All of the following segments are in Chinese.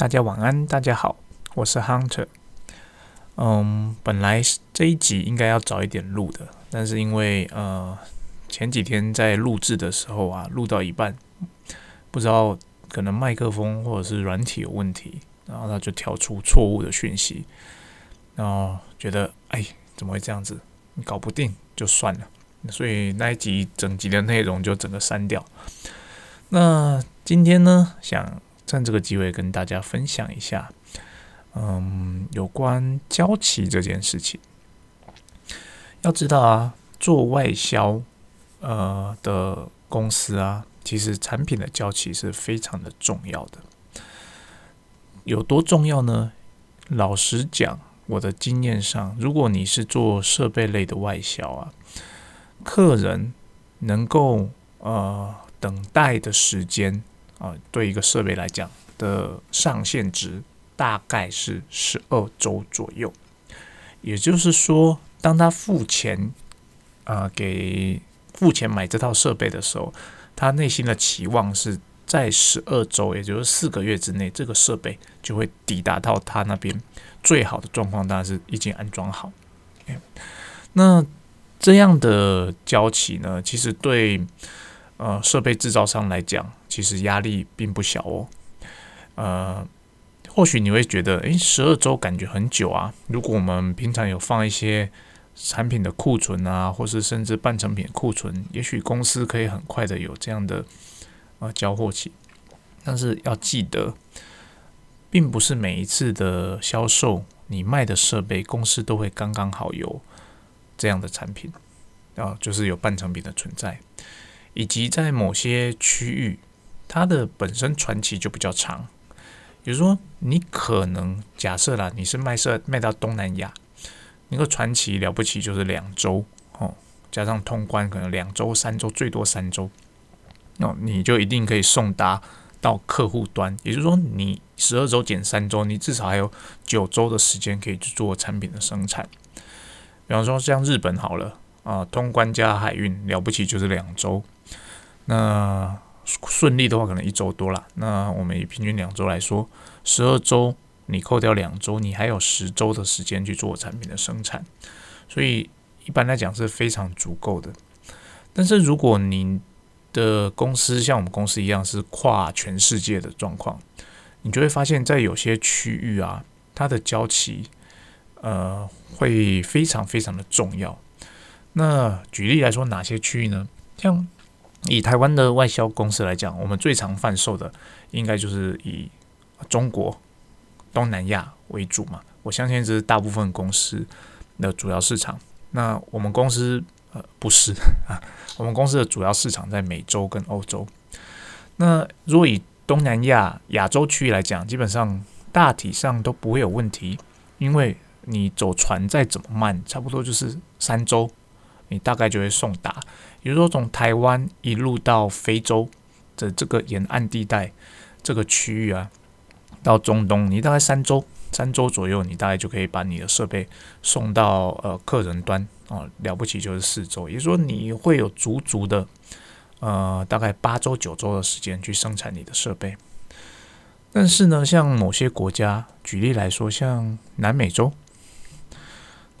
大家晚安，大家好，我是 Hunter。嗯，本来这一集应该要早一点录的，但是因为呃前几天在录制的时候啊，录到一半，不知道可能麦克风或者是软体有问题，然后它就跳出错误的讯息，然后觉得哎怎么会这样子？你搞不定就算了，所以那一集整集的内容就整个删掉。那今天呢，想趁这个机会跟大家分享一下，嗯，有关交期这件事情。要知道啊，做外销呃的公司啊，其实产品的交期是非常的重要的。有多重要呢？老实讲，我的经验上，如果你是做设备类的外销啊，客人能够呃。等待的时间啊，对一个设备来讲的上限值大概是十二周左右。也就是说，当他付钱啊给付钱买这套设备的时候，他内心的期望是在十二周，也就是四个月之内，这个设备就会抵达到他那边。最好的状况当然是已经安装好。那这样的交期呢，其实对。呃，设备制造商来讲，其实压力并不小哦。呃，或许你会觉得，诶，十二周感觉很久啊。如果我们平常有放一些产品的库存啊，或是甚至半成品库存，也许公司可以很快的有这样的呃交货期。但是要记得，并不是每一次的销售，你卖的设备公司都会刚刚好有这样的产品啊，就是有半成品的存在。以及在某些区域，它的本身传奇就比较长。比如说，你可能假设啦，你是卖设卖到东南亚，那个传奇了不起就是两周哦，加上通关可能两周、三周，最多三周，哦，你就一定可以送达到客户端。也就是说，你十二周减三周，你至少还有九周的时间可以去做产品的生产。比方说，像日本好了啊，通关加海运了不起就是两周。那顺利的话，可能一周多了。那我们以平均两周来说，十二周你扣掉两周，你还有十周的时间去做产品的生产，所以一般来讲是非常足够的。但是如果你的公司像我们公司一样是跨全世界的状况，你就会发现，在有些区域啊，它的交期呃会非常非常的重要。那举例来说，哪些区域呢？像以台湾的外销公司来讲，我们最常贩售的应该就是以中国、东南亚为主嘛。我相信这是大部分公司的主要市场。那我们公司呃不是 啊，我们公司的主要市场在美洲跟欧洲。那如果以东南亚、亚洲区域来讲，基本上大体上都不会有问题，因为你走船再怎么慢，差不多就是三周。你大概就会送达，比如说从台湾一路到非洲的这个沿岸地带这个区域啊，到中东，你大概三周三周左右，你大概就可以把你的设备送到呃客人端哦，了不起就是四周，也就是说你会有足足的呃大概八周九周的时间去生产你的设备。但是呢，像某些国家，举例来说，像南美洲，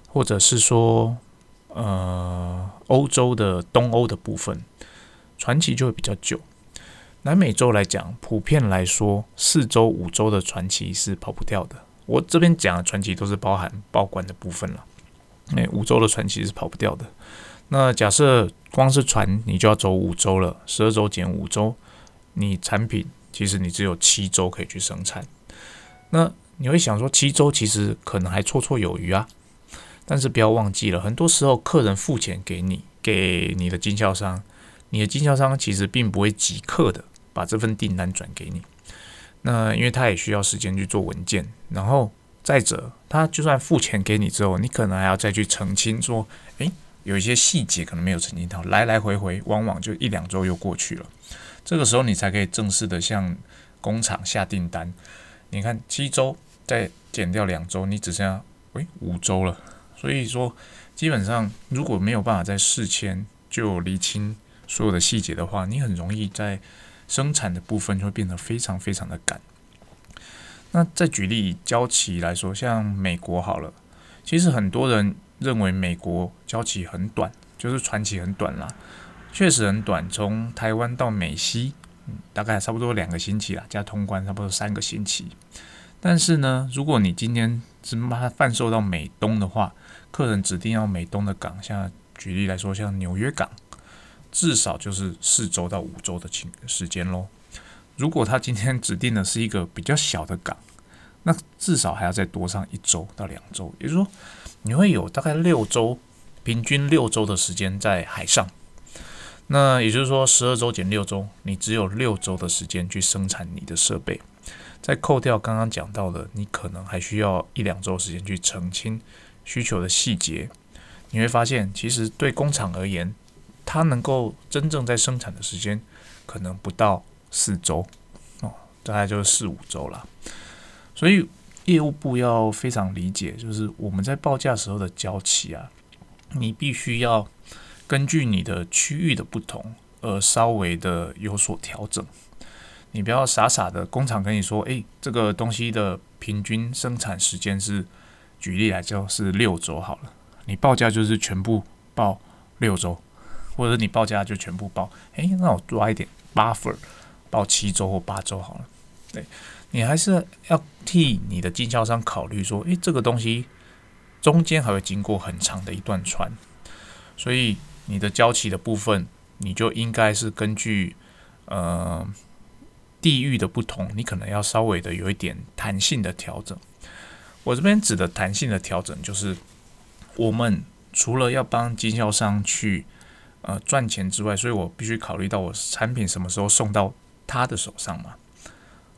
或者是说。呃，欧洲的东欧的部分，传奇就会比较久。南美洲来讲，普遍来说，四周、五周的传奇是跑不掉的。我这边讲的传奇都是包含报关的部分了。哎，五周的传奇是跑不掉的。那假设光是船，你就要走五周了，十二周减五周，你产品其实你只有七周可以去生产。那你会想说，七周其实可能还绰绰有余啊。但是不要忘记了，很多时候客人付钱给你，给你的经销商，你的经销商其实并不会即刻的把这份订单转给你。那因为他也需要时间去做文件，然后再者，他就算付钱给你之后，你可能还要再去澄清说，诶，有一些细节可能没有澄清到，来来回回，往往就一两周又过去了。这个时候你才可以正式的向工厂下订单。你看七周再减掉两周，你只剩下诶五周了。所以说，基本上如果没有办法在事前就理清所有的细节的话，你很容易在生产的部分就会变得非常非常的赶。那再举例交期来说，像美国好了，其实很多人认为美国交期很短，就是传奇很短啦，确实很短，从台湾到美西，大概差不多两个星期啦，加通关差不多三个星期。但是呢，如果你今天是把它贩售到美东的话，客人指定要美东的港，像举例来说，像纽约港，至少就是四周到五周的情时间喽。如果他今天指定的是一个比较小的港，那至少还要再多上一周到两周，也就是说，你会有大概六周，平均六周的时间在海上。那也就是说，十二周减六周，你只有六周的时间去生产你的设备。再扣掉刚刚讲到的，你可能还需要一两周时间去澄清需求的细节。你会发现，其实对工厂而言，它能够真正在生产的时间，可能不到。四周哦，大概就是四五周了。所以业务部要非常理解，就是我们在报价时候的交期啊，你必须要根据你的区域的不同而稍微的有所调整。你不要傻傻的工厂跟你说，诶，这个东西的平均生产时间是，举例来说是六周好了，你报价就是全部报六周，或者你报价就全部报，诶，那我抓一点 buffer。报七周或八周好了，对你还是要替你的经销商考虑说，诶，这个东西中间还会经过很长的一段船，所以你的交期的部分，你就应该是根据呃地域的不同，你可能要稍微的有一点弹性的调整。我这边指的弹性的调整，就是我们除了要帮经销商去呃赚钱之外，所以我必须考虑到我产品什么时候送到。他的手上嘛，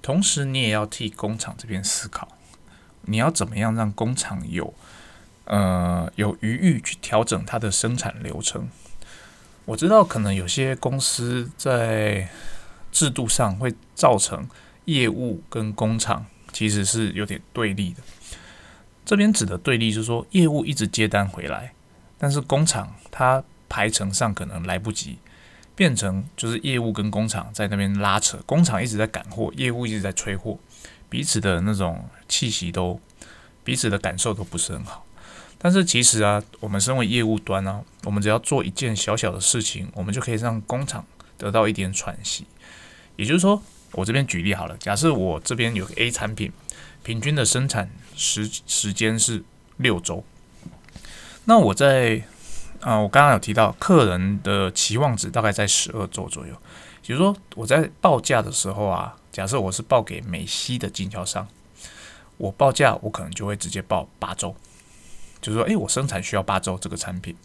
同时你也要替工厂这边思考，你要怎么样让工厂有呃有余裕去调整它的生产流程。我知道可能有些公司在制度上会造成业务跟工厂其实是有点对立的。这边指的对立就是说，业务一直接单回来，但是工厂它排程上可能来不及。变成就是业务跟工厂在那边拉扯，工厂一直在赶货，业务一直在催货，彼此的那种气息都，彼此的感受都不是很好。但是其实啊，我们身为业务端呢，我们只要做一件小小的事情，我们就可以让工厂得到一点喘息。也就是说，我这边举例好了，假设我这边有个 A 产品，平均的生产时时间是六周，那我在啊，我刚刚有提到客人的期望值大概在十二周左右，也就是说我在报价的时候啊，假设我是报给美西的经销商，我报价我可能就会直接报八周，就是说，诶，我生产需要八周这个产品，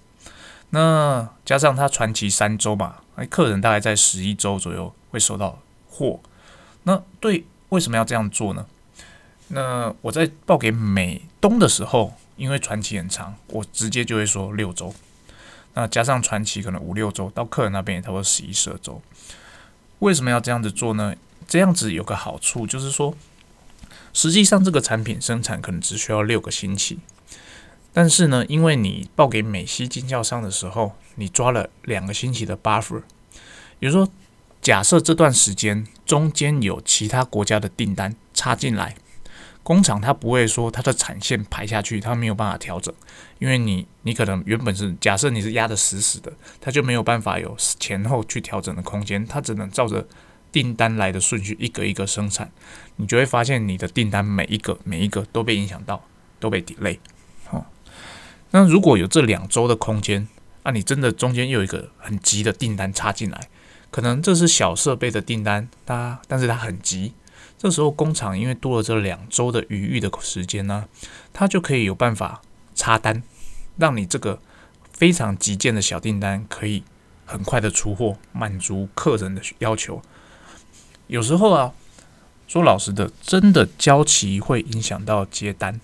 那加上它传奇三周嘛，哎，客人大概在十一周左右会收到货，那对，为什么要这样做呢？那我在报给美东的时候，因为传奇很长，我直接就会说六周。那加上传奇可能五六周，到客人那边也差不多十一十二周。为什么要这样子做呢？这样子有个好处，就是说，实际上这个产品生产可能只需要六个星期，但是呢，因为你报给美西经销商的时候，你抓了两个星期的 buffer，也就说，假设这段时间中间有其他国家的订单插进来。工厂它不会说它的产线排下去，它没有办法调整，因为你你可能原本是假设你是压的死死的，它就没有办法有前后去调整的空间，它只能照着订单来的顺序一个一个生产，你就会发现你的订单每一个每一个都被影响到，都被 delay。好，那如果有这两周的空间，那你真的中间又有一个很急的订单插进来，可能这是小设备的订单，它但是它很急。这时候工厂因为多了这两周的余裕的时间呢，它就可以有办法插单，让你这个非常急件的小订单可以很快的出货，满足客人的要求。有时候啊，说老实的，真的交期会影响到接单，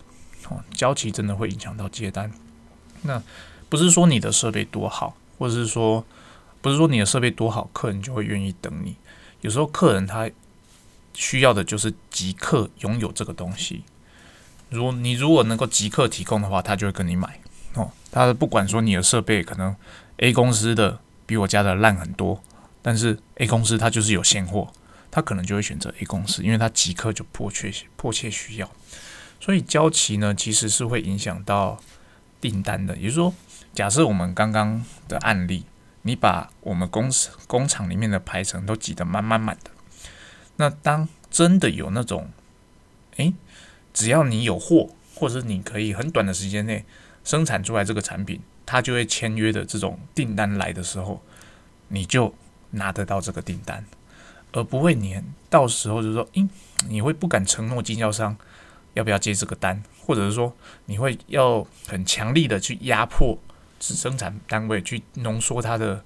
哦，交期真的会影响到接单。那不是说你的设备多好，或者是说不是说你的设备多好，客人就会愿意等你。有时候客人他。需要的就是即刻拥有这个东西。如你如果能够即刻提供的话，他就会跟你买哦。他不管说你的设备可能 A 公司的比我家的烂很多，但是 A 公司它就是有现货，他可能就会选择 A 公司，因为他即刻就迫切迫切需要。所以交期呢，其实是会影响到订单的。也就是说，假设我们刚刚的案例，你把我们公司工厂里面的排程都挤得满满满的，那当真的有那种，诶，只要你有货，或者你可以很短的时间内生产出来这个产品，他就会签约的这种订单来的时候，你就拿得到这个订单，而不会你到时候就说，诶，你会不敢承诺经销商要不要接这个单，或者是说你会要很强力的去压迫生产单位去浓缩它的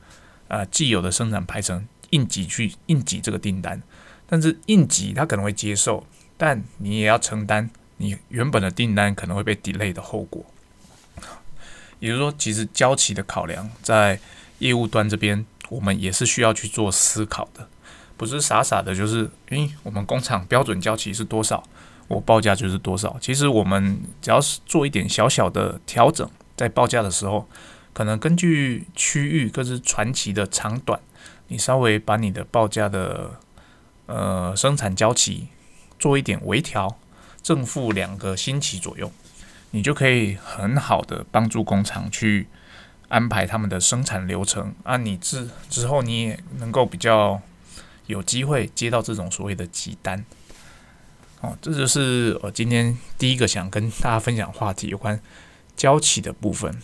呃既有的生产排程，应急去应急这个订单，但是应急他可能会接受，但你也要承担。你原本的订单可能会被 delay 的后果，也就是说，其实交期的考量在业务端这边，我们也是需要去做思考的，不是傻傻的，就是诶，我们工厂标准交期是多少，我报价就是多少。其实我们只要是做一点小小的调整，在报价的时候，可能根据区域各自传奇的长短，你稍微把你的报价的呃生产交期做一点微调。正负两个星期左右，你就可以很好的帮助工厂去安排他们的生产流程啊。你之之后你也能够比较有机会接到这种所谓的急单。哦，这就是我今天第一个想跟大家分享话题，有关交期的部分。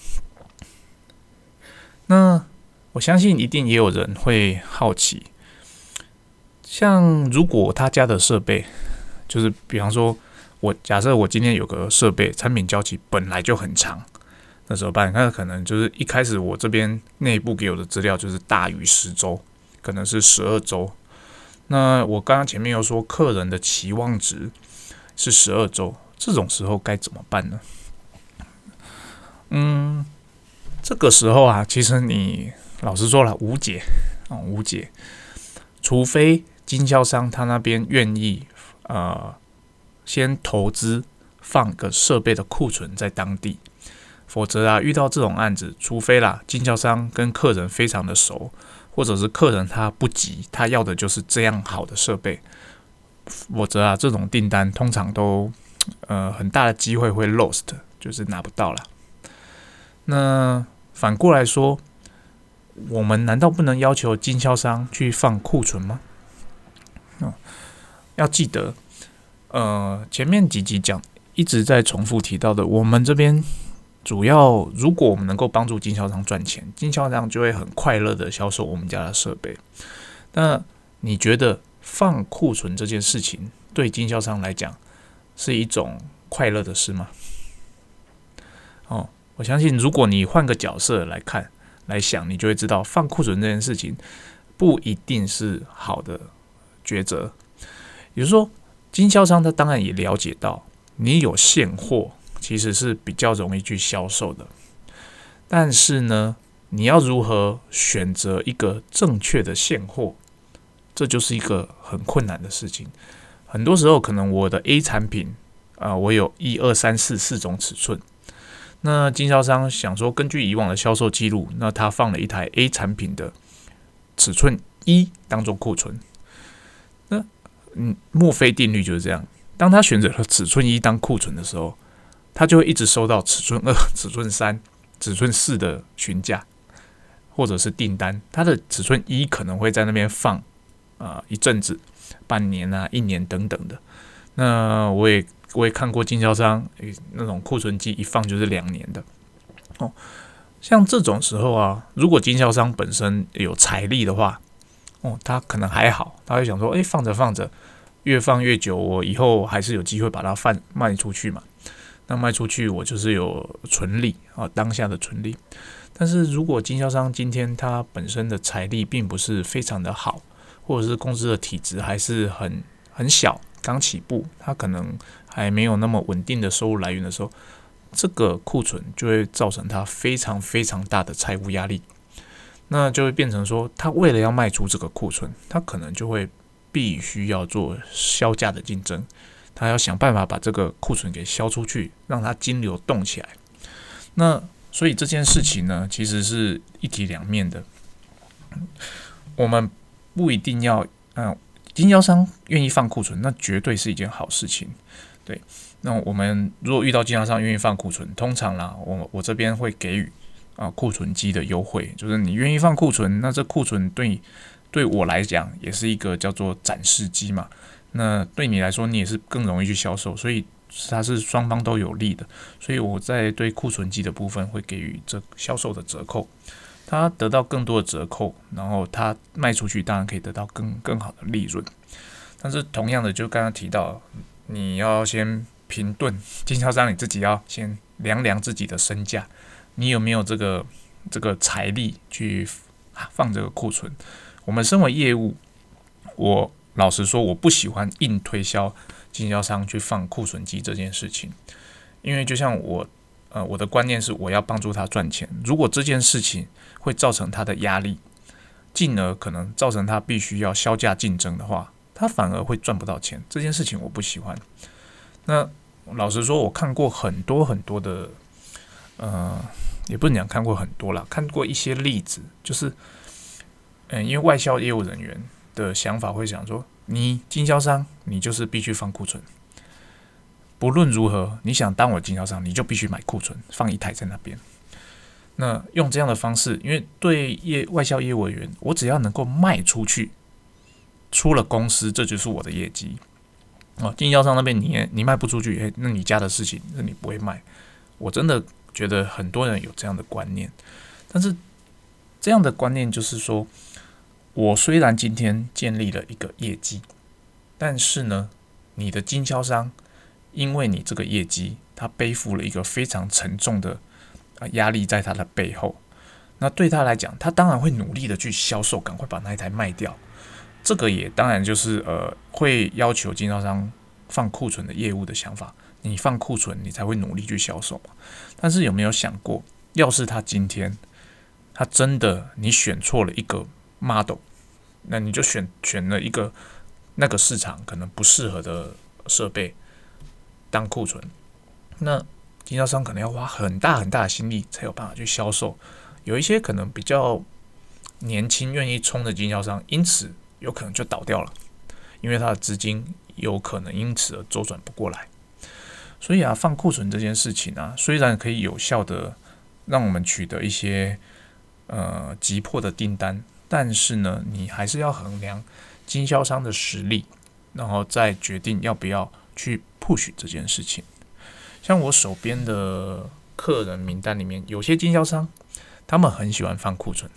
那我相信一定也有人会好奇，像如果他家的设备，就是比方说。我假设我今天有个设备产品交期本来就很长，那怎么办？那可能就是一开始我这边内部给我的资料就是大于十周，可能是十二周。那我刚刚前面又说客人的期望值是十二周，这种时候该怎么办呢？嗯，这个时候啊，其实你老实说了无解啊，无解，除非经销商他那边愿意呃。先投资放个设备的库存在当地，否则啊，遇到这种案子，除非啦，经销商跟客人非常的熟，或者是客人他不急，他要的就是这样好的设备，否则啊，这种订单通常都呃很大的机会会 lost，就是拿不到了。那反过来说，我们难道不能要求经销商去放库存吗？要记得。呃，前面几集讲一直在重复提到的，我们这边主要，如果我们能够帮助经销商赚钱，经销商就会很快乐的销售我们家的设备。那你觉得放库存这件事情对经销商来讲是一种快乐的事吗？哦，我相信如果你换个角色来看来想，你就会知道放库存这件事情不一定是好的抉择。也就是说。经销商他当然也了解到，你有现货其实是比较容易去销售的，但是呢，你要如何选择一个正确的现货，这就是一个很困难的事情。很多时候，可能我的 A 产品啊，我有一二三四四种尺寸，那经销商想说，根据以往的销售记录，那他放了一台 A 产品的尺寸一当做库存。嗯，墨菲定律就是这样。当他选择了尺寸一当库存的时候，他就会一直收到尺寸二、尺寸三、尺寸四的询价或者是订单。他的尺寸一可能会在那边放啊一阵子，半年啊、一年等等的。那我也我也看过经销商那种库存机一放就是两年的哦。像这种时候啊，如果经销商本身有财力的话，哦，他可能还好，他会想说，诶，放着放着，越放越久，我以后还是有机会把它贩卖出去嘛。那卖出去，我就是有纯利啊，当下的纯利。但是如果经销商今天他本身的财力并不是非常的好，或者是公司的体质还是很很小，刚起步，他可能还没有那么稳定的收入来源的时候，这个库存就会造成他非常非常大的财务压力。那就会变成说，他为了要卖出这个库存，他可能就会必须要做销价的竞争，他要想办法把这个库存给销出去，让它金流动起来。那所以这件事情呢，其实是一体两面的。我们不一定要嗯经销商愿意放库存，那绝对是一件好事情。对，那我们如果遇到经销商愿意放库存，通常啦，我我这边会给予啊库存机的优惠，就是你愿意放库存，那这库存对对我来讲也是一个叫做展示机嘛。那对你来说，你也是更容易去销售，所以它是双方都有利的。所以我在对库存机的部分会给予这销售的折扣，他得到更多的折扣，然后他卖出去当然可以得到更更好的利润。但是同样的，就刚刚提到。你要先评顿，经销商你自己要先量量自己的身价，你有没有这个这个财力去放这个库存？我们身为业务，我老实说，我不喜欢硬推销经销商去放库存机这件事情，因为就像我呃我的观念是，我要帮助他赚钱。如果这件事情会造成他的压力，进而可能造成他必须要销价竞争的话。他反而会赚不到钱，这件事情我不喜欢。那老实说，我看过很多很多的，呃，也不能讲看过很多了，看过一些例子，就是，嗯，因为外销业务人员的想法会想说，你经销商，你就是必须放库存，不论如何，你想当我经销商，你就必须买库存，放一台在那边。那用这样的方式，因为对业外销业务员，我只要能够卖出去。出了公司，这就是我的业绩哦。经销商那边你也你卖不出去，那你家的事情，那你不会卖。我真的觉得很多人有这样的观念，但是这样的观念就是说，我虽然今天建立了一个业绩，但是呢，你的经销商因为你这个业绩，他背负了一个非常沉重的啊压力在他的背后。那对他来讲，他当然会努力的去销售，赶快把那一台卖掉。这个也当然就是呃，会要求经销商放库存的业务的想法。你放库存，你才会努力去销售嘛。但是有没有想过，要是他今天他真的你选错了一个 model，那你就选选了一个那个市场可能不适合的设备当库存，那经销商可能要花很大很大的心力才有办法去销售。有一些可能比较年轻、愿意冲的经销商，因此。有可能就倒掉了，因为他的资金有可能因此而周转不过来。所以啊，放库存这件事情啊，虽然可以有效的让我们取得一些呃急迫的订单，但是呢，你还是要衡量经销商的实力，然后再决定要不要去 push 这件事情。像我手边的客人名单里面，有些经销商他们很喜欢放库存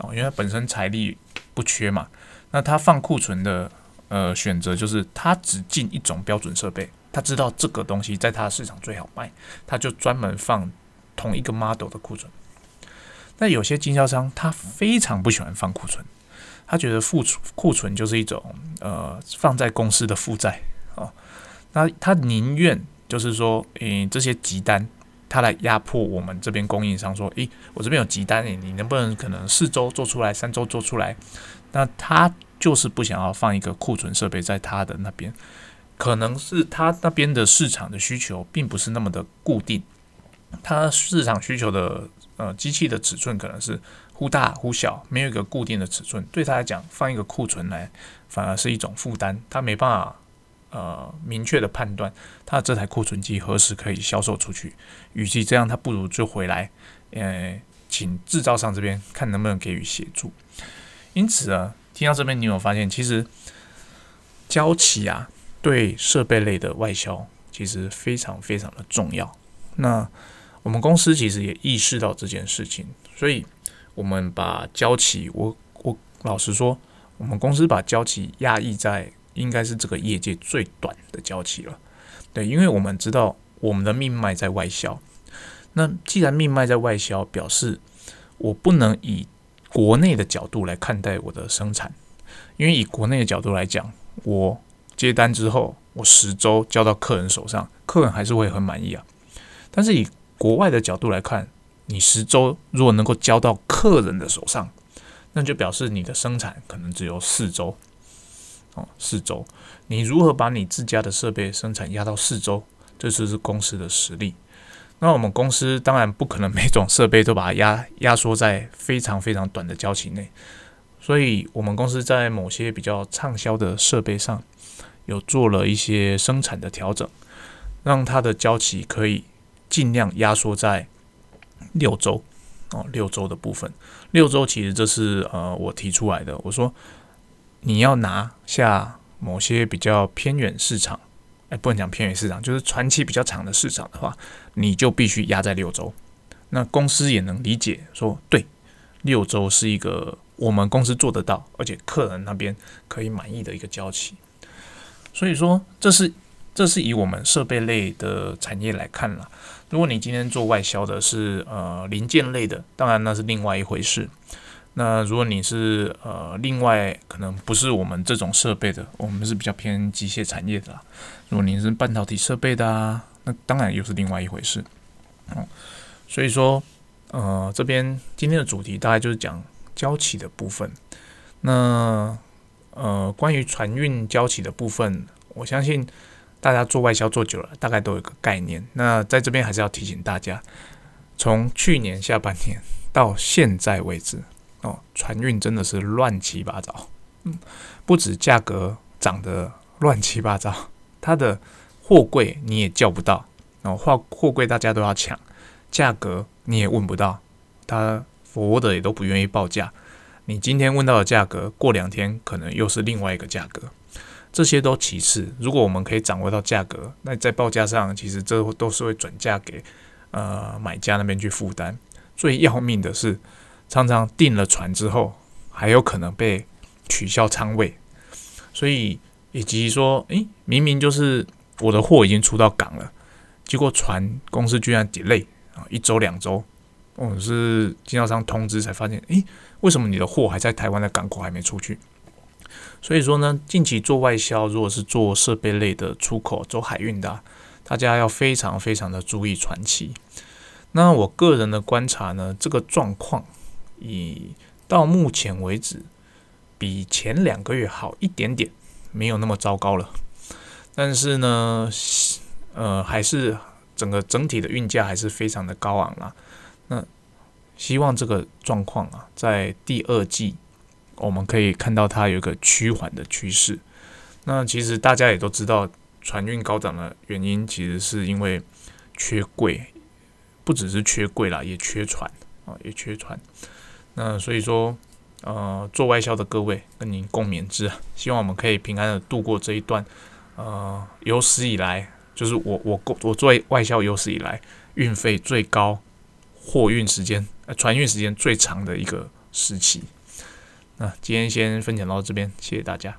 哦，因为本身财力不缺嘛。那他放库存的呃选择就是他只进一种标准设备，他知道这个东西在他的市场最好卖，他就专门放同一个 model 的库存。那有些经销商他非常不喜欢放库存，他觉得库存库存就是一种呃放在公司的负债啊，那他宁愿就是说，诶这些急单他来压迫我们这边供应商，说，诶我这边有急单，诶你能不能可能四周做出来，三周做出来？那他就是不想要放一个库存设备在他的那边，可能是他那边的市场的需求并不是那么的固定，他市场需求的呃机器的尺寸可能是忽大忽小，没有一个固定的尺寸，对他来讲放一个库存来反而是一种负担，他没办法呃明确的判断他这台库存机何时可以销售出去，与其这样，他不如就回来，呃，请制造商这边看能不能给予协助。因此啊，听到这边，你有发现，其实交期啊，对设备类的外销其实非常非常的重要。那我们公司其实也意识到这件事情，所以我们把交期，我我老实说，我们公司把交期压抑在应该是这个业界最短的交期了。对，因为我们知道我们的命脉在外销，那既然命脉在外销，表示我不能以。国内的角度来看待我的生产，因为以国内的角度来讲，我接单之后，我十周交到客人手上，客人还是会很满意啊。但是以国外的角度来看，你十周如果能够交到客人的手上，那就表示你的生产可能只有四周。哦，四周，你如何把你自家的设备生产压到四周？这就是公司的实力。那我们公司当然不可能 每种设备都把它压压缩在非常非常短的交期内，所以我们公司在某些比较畅销的设备上，有做了一些生产的调整，让它的交期可以尽量压缩在六周哦，六周的部分。六周其实这是呃我提出来的，我说你要拿下某些比较偏远市场，哎，不能讲偏远市场，就是传奇比较长的市场的话，你就必须压在六周。那公司也能理解，说对，六周是一个我们公司做得到，而且客人那边可以满意的一个交期。所以说，这是这是以我们设备类的产业来看了。如果你今天做外销的是呃零件类的，当然那是另外一回事。那如果你是呃另外可能不是我们这种设备的，我们是比较偏机械产业的。如果你是半导体设备的啊，那当然又是另外一回事。嗯。所以说，呃，这边今天的主题大概就是讲交期的部分。那呃，关于船运交期的部分，我相信大家做外销做久了，大概都有个概念。那在这边还是要提醒大家，从去年下半年到现在为止，哦，船运真的是乱七八糟。嗯，不止价格涨得乱七八糟，它的货柜你也叫不到，哦，货货柜大家都要抢。价格你也问不到，他佛的也都不愿意报价。你今天问到的价格，过两天可能又是另外一个价格。这些都其次，如果我们可以掌握到价格，那在报价上其实这都是会转嫁给呃买家那边去负担。最要命的是，常常订了船之后，还有可能被取消仓位。所以以及说，诶，明明就是我的货已经出到港了，结果船公司居然 delay。啊，一周两周，我是经销商通知才发现，诶，为什么你的货还在台湾的港口还没出去？所以说呢，近期做外销，如果是做设备类的出口走海运的，大家要非常非常的注意传奇。那我个人的观察呢，这个状况以到目前为止比前两个月好一点点，没有那么糟糕了。但是呢，呃，还是。整个整体的运价还是非常的高昂啦。那希望这个状况啊，在第二季我们可以看到它有一个趋缓的趋势。那其实大家也都知道，船运高涨的原因，其实是因为缺柜，不只是缺柜啦，也缺船啊，也缺船。那所以说，呃，做外销的各位跟您共勉之，希望我们可以平安的度过这一段，呃，有史以来。就是我我我作为外销有史以来运费最高、货运时间呃船运时间最长的一个时期。那今天先分享到这边，谢谢大家。